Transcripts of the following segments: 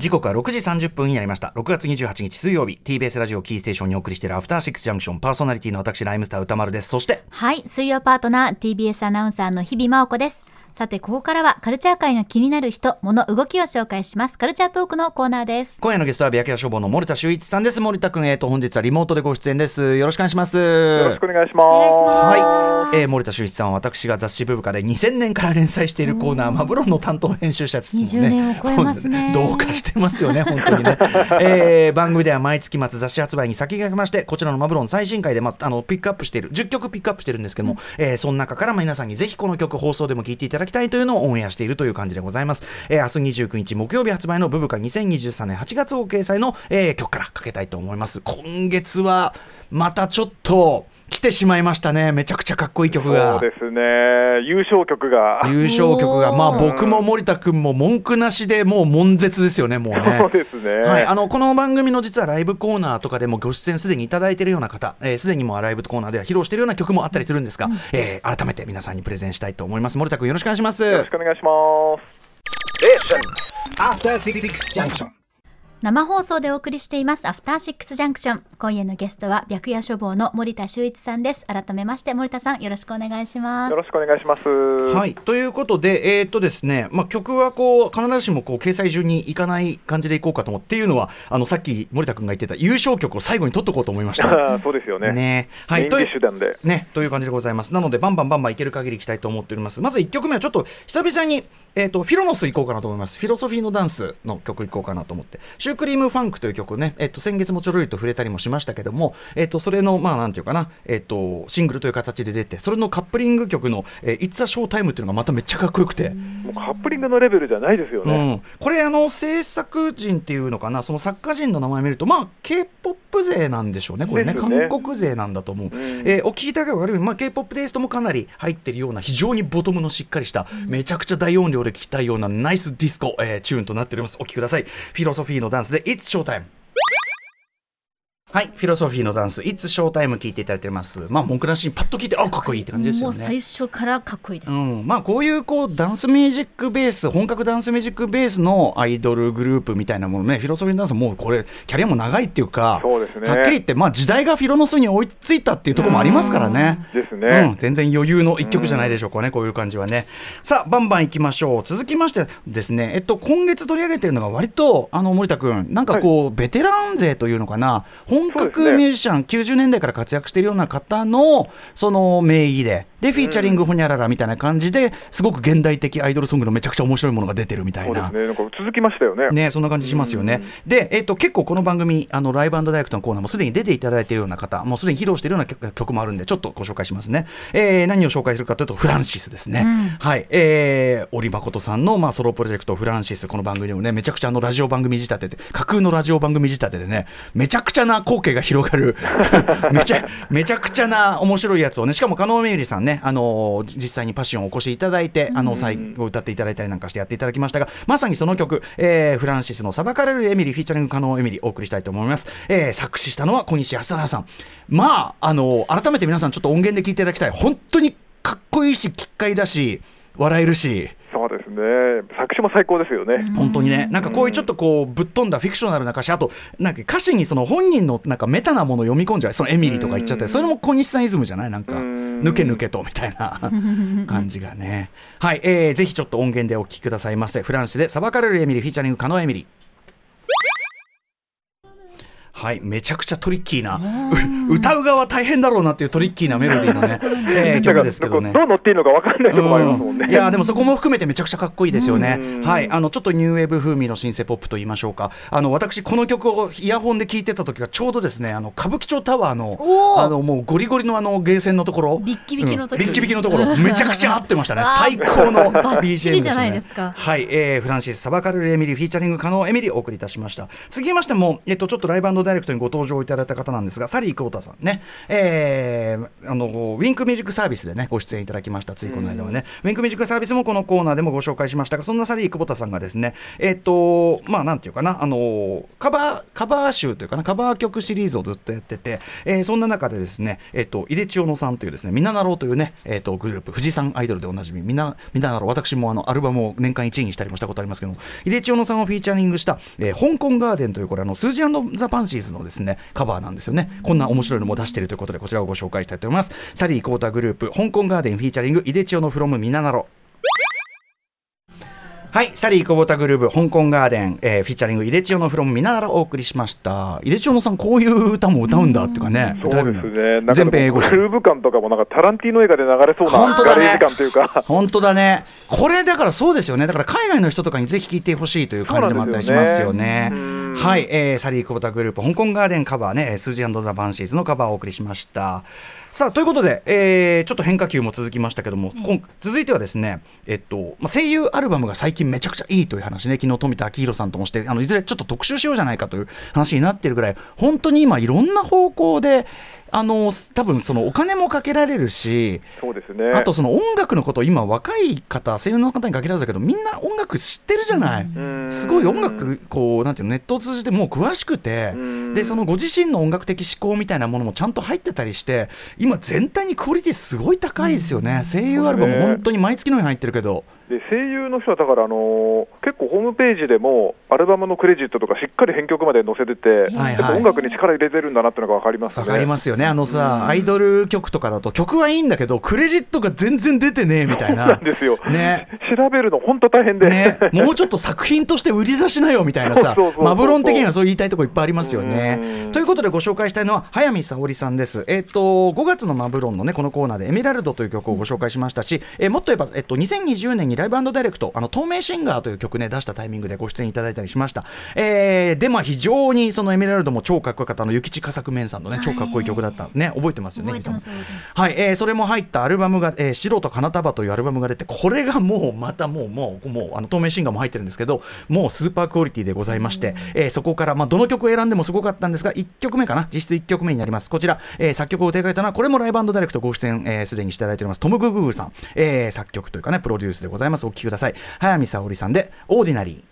時刻は6時30分になりました。6月28日水曜日 TBS ラジオキーステーションにお送りしているアフターシックスジャンクションパーソナリティの私ライムスター歌丸です。そしてはい水曜パートナー TBS アナウンサーの日々真央子です。さてここからはカルチャー界の気になる人物動きを紹介します。カルチャートークのコーナーです。今夜のゲストは白夜消防の森田修一さんです。森田君えーと本日はリモートでご出演です。よろしくお願いします。よろしくお願いします。はい、えー、森田修一さんは私が雑誌ブブカで2000年から連載しているコーナーマブロンの担当編集者ですもんね。20年を超えますね。どうかしてますよね本当にね、えー、番組では毎月末雑誌発売に先駆けましてこちらのマブロン最新回で、まあ、あのピックアップしている10曲ピックアップしてるんですけども、うん、えー、その中から皆さんにぜひこの曲放送でも聴いていただだきたいというのをオンエアしているという感じでございます。えー、明日29日木曜日発売のブブカ2023年8月号掲載の、えー、曲からかけたいと思います。今月はまたちょっと来てしまいましたね、めちゃくちゃかっこいい曲が。そうですね、優勝曲が。優勝曲が、まあ、僕も森田君も文句なしでもう悶絶ですよね、もうね。そうですね。はい、あのこの番組の実はライブコーナーとかでもご出演すでにいただいているような方、す、えー、で、にもライブコーナーでは披露しているような曲もあったりするんですが、うん、えー、改めて皆さんにプレゼンしたいと思います。森田君、よろしくお願いします。よろしくお願いします。生放送でお送りしていますアフターシックスジャンクション今夜のゲストは白夜処方の森田修一さんです。改めまして森田さんよろしくお願いします。よろしくお願いします。はい。ということでえー、っとですねまあ曲はこう必ずしもこう掲載順にいかない感じでいこうかと思っていうのはあのさっき森田君が言ってた優勝曲を最後に取っとこうと思いました。そうですよね。ね。はい。というねという感じでございます。なのでバンバンバンバンいける限りいきたいと思っております。まず1曲目はちょっと久々にえーと、フィロノス行こうかなと思います。フィロソフィーのダンスの曲行こうかなと思って、シュークリームファンクという曲ね、えーと、先月もちょろりと触れたりもしましたけども、えーと、それの、まあなんていうかな、えー、とシングルという形で出て、それのカップリング曲の、えー、It's a Show Time っていうのがまためっちゃかっこよくて。もうカップリングのレベルじゃないですよね。うん、これ、あの制作人っていうのかな、その作家人の名前見ると、まあ、K-POP 勢なんでしょうね、これね、ね韓国勢なんだと思う。うん、えー、お聞きいただければ分かるように、まあ、K-POP テイストもかなり入ってるような、非常にボトムのしっかりした、めちゃくちゃ大音量で聴きたいような、ナイスディスコ、えー、チューンとなっております。お聴きください。フィロソフィーのダンスで It's Showtime。はい、フィロソフィーのダンス、いつショータイム聞いていただいてます。まあ、文句なしにパッと聞いて、あ、かっこいいって感じですよね。もう最初からかっこいいです。うん、まあ、こういうこうダンスミュージックベース、本格ダンスミュージックベースのアイドルグループみたいなものね、フィロソフィーのダンスもうこれキャリアも長いっていうか、そうですね。はっきり言って、まあ、時代がフィロノスに追いついたっていうところもありますからね。ですね、うん。全然余裕の一曲じゃないでしょうかね、こういう感じはね。さあ、バンバンいきましょう。続きましてですね、えっと今月取り上げてるのが割とあの森田君、なんかこう、はい、ベテラン勢というのかな、本格ミュージシャン、90年代から活躍しているような方のその名義で、で、フィーチャリングほにゃららみたいな感じですごく現代的アイドルソングのめちゃくちゃ面白いものが出てるみたいな。ね、なんか続きましたよね。ね、そんな感じしますよね。で、えっと、結構この番組、あのライブダイレクトのコーナーもすでに出ていただいているような方、もうすでに披露しているような曲もあるんで、ちょっとご紹介しますね。えー、何を紹介するかというと、フランシスですね。うん、はい。えー、織誠さんの、まあ、ソロプロジェクト、フランシス、この番組でもね、めちゃくちゃあのラジオ番組仕立てて、架空のラジオ番組仕立てでね、めちゃくちゃな光景が広がる めちゃ、めちゃくちゃな面白いやつをね、しかも、加納めゆりさんね、あのー実際にパッションをお越しいただいて、あの最後歌っていただいたりなんかしてやっていただきましたがまさにその曲、えー、フランシスの「裁かれるエミリー」フィーチャリング可能エミリーお送りしたいと思います、えー、作詞したのは小西康原さん。まああの改めて皆さんちょっと音源で聞いていただきたい。本当にかっこいいし奇怪だし笑えるし。そうですね。作詞も最高ですよね。本当にね。なんかこういうちょっとこうぶっ飛んだフィクショナルな歌詞。あとなんか歌詞にその本人のなんかメタなものを読み込んじゃう。そのエミリーとか言っちゃってそれも小西さんイズムじゃない？なんか抜け抜けとみたいな。感じがね。はい、えー、ぜひちょっと音源でお聴きくださいませ。フランスで裁かれるエミリーフィーチャリング加納エミリー。はい、めちゃくちゃトリッキーな、歌う側大変だろうなっていうトリッキーなメロディーのね、えー、曲ですけどね。どう乗っていいのか分かんないとこもありますもんね。いや、でもそこも含めてめちゃくちゃかっこいいですよね。はい、あの、ちょっとニューウェーブ風味のシンセポップと言いましょうか。あの、私、この曲をイヤホンで聴いてた時がちょうどですね、あの、歌舞伎町タワーの、あの、もうゴリゴリのあの、ゲーセンのところ、ビッキビキのところ、ビッキビキのところ、めちゃくちゃ合ってましたね。最高の BGM ですね。はい、えー、フランシス・サバカル・エミリー、フィーチャリング加納エミリお送りいたしました。続きましても、えっと、ちょっとライブダイレクトにご登場いただいた方なんですが、サリー・クォータ田さんね、えー、あのウィンクミュージックサービスでねご出演いただきましたついこの間はね、ウィンクミュージックサービスもこのコーナーでもご紹介しました。がそんなサリー久保田さんがですね。えっ、とまあなんていうかな。あのカバーカバー集というかな。カバー曲シリーズをずっとやってて、えー、そんな中でですねえっ、と井出ちよのさんというですねみななろというねえっ、とグループ富士山アイドルでおなじみみなみななろ。私もあのアルバムを年間1位にしたりもしたことありますけども。井出ちよのさんをフィーチャリングした、えー、香港ガーデンというこれあのスージーザ・バンシーズのですねカバーなんですよね。こんな面白いのも出しているということでこちらをご紹介したいと思います。サリー久保田グループ香港ガーデン featuring 井出ちよの from みななろはいサリー久保田グループ香港ガーデン、えー、 featuring 井出ちよの from みななろお送りしました。井出ちよのさんこういう歌も歌うんだっていうかね、そうですね。全編英語グルーヴ感とかもなんかタランティーノ映画で流れそうなガレージ感というか。本当だね。これだからそうですよね。だから海外の人とかにぜひ聴いてほしいという感じでもあったりしますよねはい、えー、サリー久保田グループ香港ガーデンカバーねスージーザ・バンシーズのカバーをお送りしました。さあということで、えー、ちょっと変化球も続きましたけども、うん、続いてはですね、えっとまあ、声優アルバムが最近めちゃくちゃいいという話ね昨日富田明宏さんともしてあのいずれちょっと特集しようじゃないかという話になっているぐらい本当に今いろんな方向であの多分そのお金もかけられるしそうです、ね、あとその音楽のこと今若い方声優の方に限らずだけどみんな音楽知ってるじゃない、すごい音楽こうなんていうのネットを通じてもう詳しくてでそのご自身の音楽的思考みたいなものもちゃんと入ってたりして今全体にクオリティすごい高いですよね、声優アルバム本当に毎月のように入ってるけど。で声優の人はだから、あのー、結構ホームページでもアルバムのクレジットとかしっかり編曲まで載せてて、はいはい、音楽に力入れてるんだなってのが分かりますね。分かりますよね。あのさ、アイドル曲とかだと曲はいいんだけどクレジットが全然出てねえみたいな。なんですよ、ね、調べるの本当大変で、ね、もうちょっと作品として売り出しなよみたいなさマブロン的にはそう言いたいところいっぱいありますよね。ということでご紹介したいのは早見沙織さんです。えっ、ー、と5月のマブロンのねこのコーナーでエメラルドという曲をご紹介しましたし、えー、もっと言えばえっ、ー、と2020年にライブダイレクトあの透明シンガーという曲ね出したタイミングでご出演いただいたりしました、えー、でまあ非常にそのエメラルドも超かっこよかったの諭吉佳作面さんのね超かっこいい曲だったね覚えてますよねはい、えー、それも入ったアルバムが、えー、白と花束というアルバムが出てこれがもうまたもうもうもうあの透明シンガーも入ってるんですけどもうスーパークオリティでございまして、えー、そこからまあどの曲を選んでもすごかったんですが1曲目かな実質1曲目になります。こちら、えー、作曲を手掛けたのはこれもライブダイレクトご出演すで、えー、にしていただいております。トム・ググーさん、えー、作曲というかねプロデュースでございますお聴きください。早見沙織さんで「オーディナリー」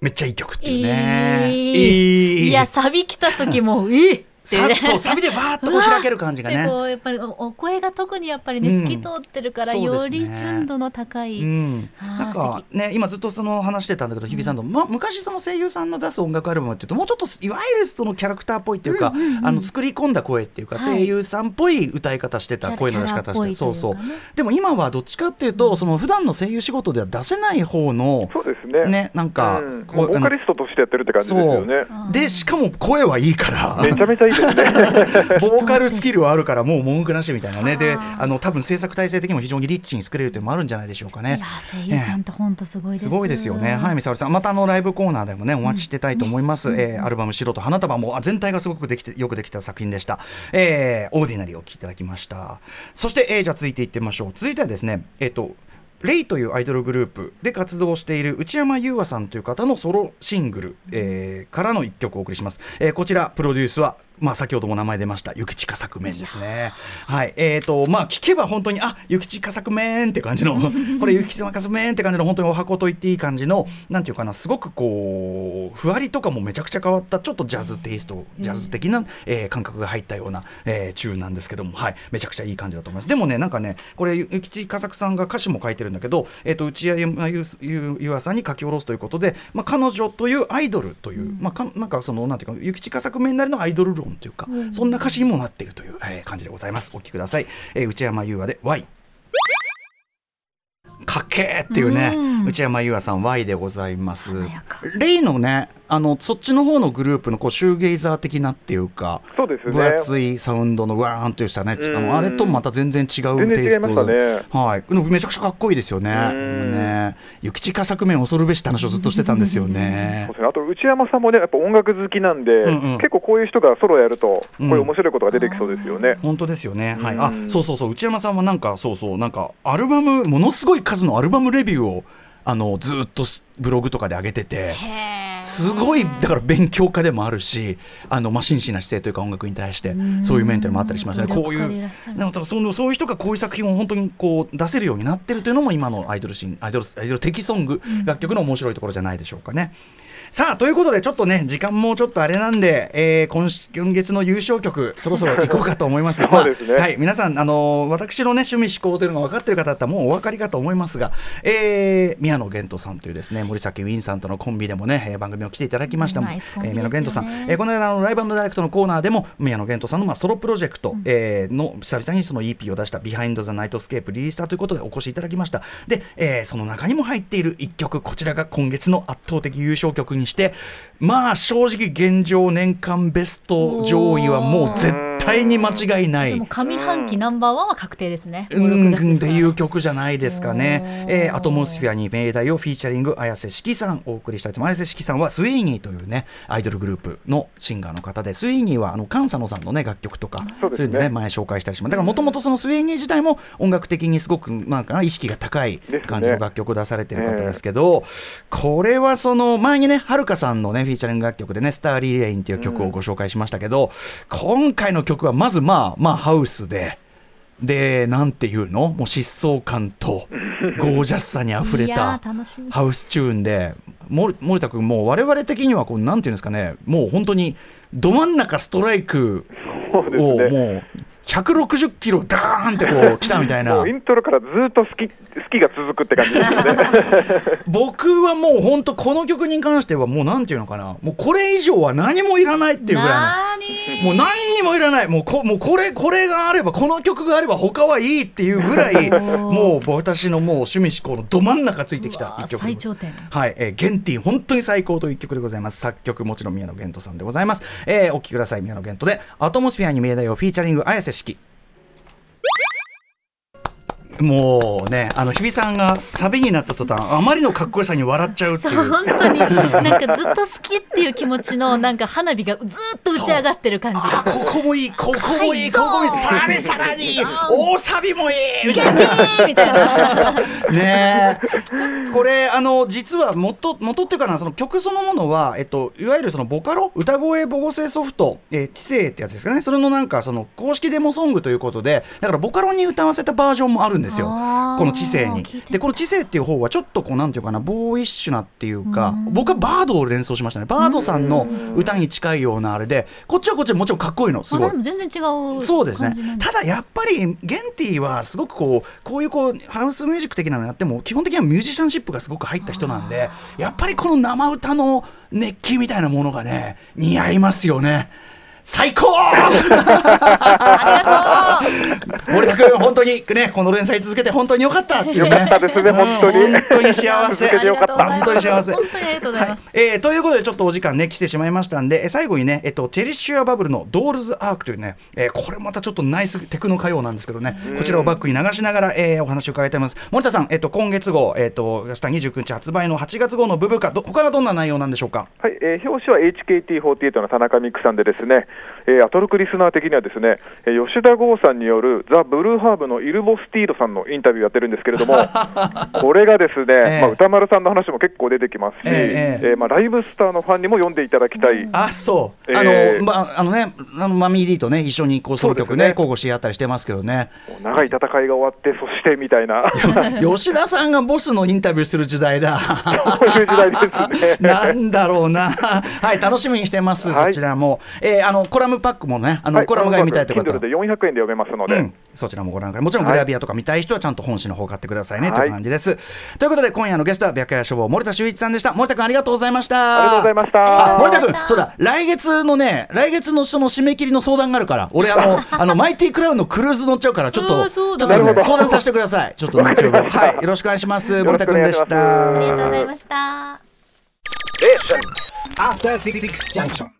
めっちゃいい曲っていうね、えー、いい。やサビ来た時もえっね、そうサビでバーッとこう開ける感じがね。やっぱりお声が特にやっぱりね、透き通ってるから、より純度の高い、なんかね今ずっとその話してたんだけど日比さんと、ま、昔その声優さんの出す音楽アルバムっていうともうちょっといわゆるそのキャラクターっぽいっていうか、あの作り込んだ声っていうか、声優さんっぽい歌い方してた声の出し方してそうそう。でも今はどっちかっていうと、その普段の声優仕事では出せない方のそうですね。ねなんか、ボーカリストとしてやってるって感じですよね。でしかも声はいいから。めちゃめちゃいいですねボーカルスキルはあるからもう文句なしみたいなねであの多分制作体制的にも非常にリッチに作れるというのもあるんじゃないでしょうかね。声優さんって本当すごいです、すごいですよね。早見沙織さんまたあのライブコーナーでもねお待ちしてたいと思います。うん、えー、アルバム白と花束も全体がすごくできてよくできた作品でした。えー、 Ordinary を聴きいただきました。そして、えー、じゃあ続いていってみましょう。続いてはですねえっ、ー、と RAY というアイドルグループで活動している内山結愛さんという方のソロシングル、えー、からの一曲をお送りします、えー、こちらプロデュースはまあ、先ほども名前出ました、ゆきちか作面ですね。はい。えっ、ー、と、まあ、聞けば本当に、あ、ゆきちか作面って感じの、これゆきちか作面って感じの、本当にお箱と言っていい感じの、なんていうかな、すごくこう、ふわりとかもめちゃくちゃ変わった、ちょっとジャズテイスト、ジャズ的な、えー、感覚が入ったような、えー、チューンなんですけども、はい。めちゃくちゃいい感じだと思います。でもね、なんかね、これ、ゆきちか作さんが歌詞も書いてるんだけど、えっ、ー、と、内山優和さんに書き下ろすということで、まあ、彼女というアイドルという、まあ、かなんかその、なんていうか、ゆきちか作面なりのアイドル論というか、そんな歌詞にもなっているという、えー、感じでございます。お聴きください。えー、内山優和で Y。かっけーっていうね、内山優和さん Y でございます。レイのねあのそっちの方のグループのこうシューゲイザー的なっていうかそうです、ね、分厚いサウンドのわーんとしたね、あのあれとまた全然違うテイストで、はい、めちゃくちゃかっこいいですよね。ね諭吉佳作面恐るべしって話をずっとしてたんですよね。あと内山さんもねやっぱ音楽好きなんで、うんうん、結構こういう人がソロやるとこういう面白いことが出てきそうですよね。うん、本当ですよね。はい。あそうそうそう。内山さんはなんかそうそう。なんかアルバムものすごい数のアルバムレビューをあのずっとブログとかで上げてて。すごいだから勉強家でもあるしあの、まあ、真摯な姿勢というか音楽に対してそういうメンタルもあったりしますねこういうなんかそのそういう人がこういう作品を本当にこう出せるようになってるというのも今のアイドルシーンアイドルアイドル的ソング、楽曲の面白いところじゃないでしょうかね。さあということでちょっとね時間もちょっとあれなんで、えー、今今月の優勝曲そろそろ行こうかと思います。そうですね、はい皆さんあの私のね趣味嗜好というのが分かっている方だったらもうお分かりかと思いますが、えー、宮野弦士さんというですね森崎ウィンさんとのコンビでもね番組を来ていただきました、ね、えー、宮野弦士さん、えー、この間のライブダイレクトのコーナーでも宮野弦士さんのまあソロプロジェクト、うん、えー、の久々にその EP を出した「ビハインド・ザ・ナイトスケープ」リリースしたということでお越しいただきました。で、えー、その中にも入っている1曲こちらが今月の圧倒的優勝曲にしてまあ正直現状年間ベスト上位はもう絶対対に間違いない。上半期ナンバーワンは確定ですね。うんっていう曲じゃないですかね。えー、アトモスフィアに命題をフィーチャリング綾瀬四季さんお送りしたいと思います。綾瀬四季さんはスイーニーというねアイドルグループのシンガーの方で、スイーニーはあの菅佐野さんのね楽曲とかそういうのね前紹介したりします。だからもともとそのスイーニー自体も音楽的にすごくまあ意識が高い感じの楽曲を出されてる方ですけど、これはその前にねはるかさんのねフィーチャリング楽曲でねスターリーレインっていう曲をご紹介しましたけど、今回の曲はまずまあまあハウスで。で、なんていうの？もう疾走感と ゴージャスさにあふれたハウスチューンで、森田君、もう我々的にはこう、なんていうんですかね、もう本当にど真ん中ストライクをもう160キロダーンってこう 来たみたいな。イントロからずっと好き好きが続くって感じですね。僕はもう本当この曲に関してはもうなんていうのかな。もうこれ以上は何もいらないっていうぐらいの。もう何にもいらない。もうこもうこれこれがあればこの曲があれば他はいいっていうぐらい もう私のもう趣味思考のど真ん中ついてきた一曲最頂点。はい、えー、ゲンティ本当に最高という一曲でございます。作曲もちろん宮野源斗さんでございます、えー、お聴きください。宮野源斗でアトモスフィアに命題をフィーチャリング綾瀬式。もうねあの日比さんがサビになった途端あまりのかっこよさに笑っちゃうっていう。本当に。なんかずっと好きっていう気持ちのなんか花火がずっと打ち上がってる感じ。あここもいいここもいい、ここもいいさらにさらに大サビもいいみたいな。みたいな。ねこれあの実は元元っていうかなその曲そのものはえっといわゆるそのボカロ歌声母語声ソフト、えー、知性ってやつですかね。それのなんかその公式デモソングということでだからボカロに歌わせたバージョンもあるんですですよ。この知性に。でこの知性っていう方はちょっとこうなんていうかなボーイッシュなっていうか僕はバードを連想しましたね。バードさんの歌に近いようなあれでこっちはこっちでもちろんかっこいいの。すごい。全然違うそうですね。ただやっぱりゲンティはすごくこうこういうこうハウスミュージック的なのやっても基本的にはミュージシャンシップがすごく入った人なんでやっぱりこの生歌の熱気みたいなものがね似合いますよね。最高森田君、本当にね、この連載続けて本当によかったっていうね。よかったですね、本当に。本当に幸せ。本当に幸せ。本当にありがとうございます。はい、えー、ということで、ちょっとお時間ね、来てしまいましたんで、最後にね、えっと、チェリッシュアバブルのドールズアークというね、えー、これまたちょっとナイステクノ歌謡なんですけどね、こちらをバックに流しながら、えー、お話を伺いたいます。森田さん、えっと、今月号、えっと、明日29日発売の8月号のブブカ、他はどんな内容なんでしょうか？はい、えー、表紙は HKT48 の田中美久さんでですね、えー、アトルクリスナー的にはですね、えー、吉田剛さんによるザ・ブルーハーブのイルボスティードさんのインタビューやってるんですけれども、これがですね、えー、まあ、歌丸さんの話も結構出てきますし、えー、えー、まあ、ライブスターのファンにも読んでいただきたい。あそう、あの、まあ、あのね、あのマミーディとね、一緒にこうソロ曲ね、ね交互し合ったりしてますけどね。長い戦いが終わって、そしてみたいな。吉田さんがボスのインタビューする時代だ。そういう時代ですね。なんだろうな。はい、楽しみにしてます、はい、そちらも。えー、あのコラムパックもね、あの、はい、コラムが読みたいという方は。で400円で読めますので、うん、そちらもご覧ください。もちろんグラビアとか見たい人はちゃんと本誌の方買ってくださいね、という感じです。ということで今夜のゲストは白夜書房森田修一さんでした。森田君ありがとうございました。ありがとうございました。森田君、そうだ、来月のね、来月のその締め切りの相談があるから、俺あの あのマイティクラウンのクルーズ乗っちゃうからちょっとちょっと、ね、相談させてください。ちょっと後ほどはいよろしくお願いします。森田君でした。ありがとうございました。After Six Junction.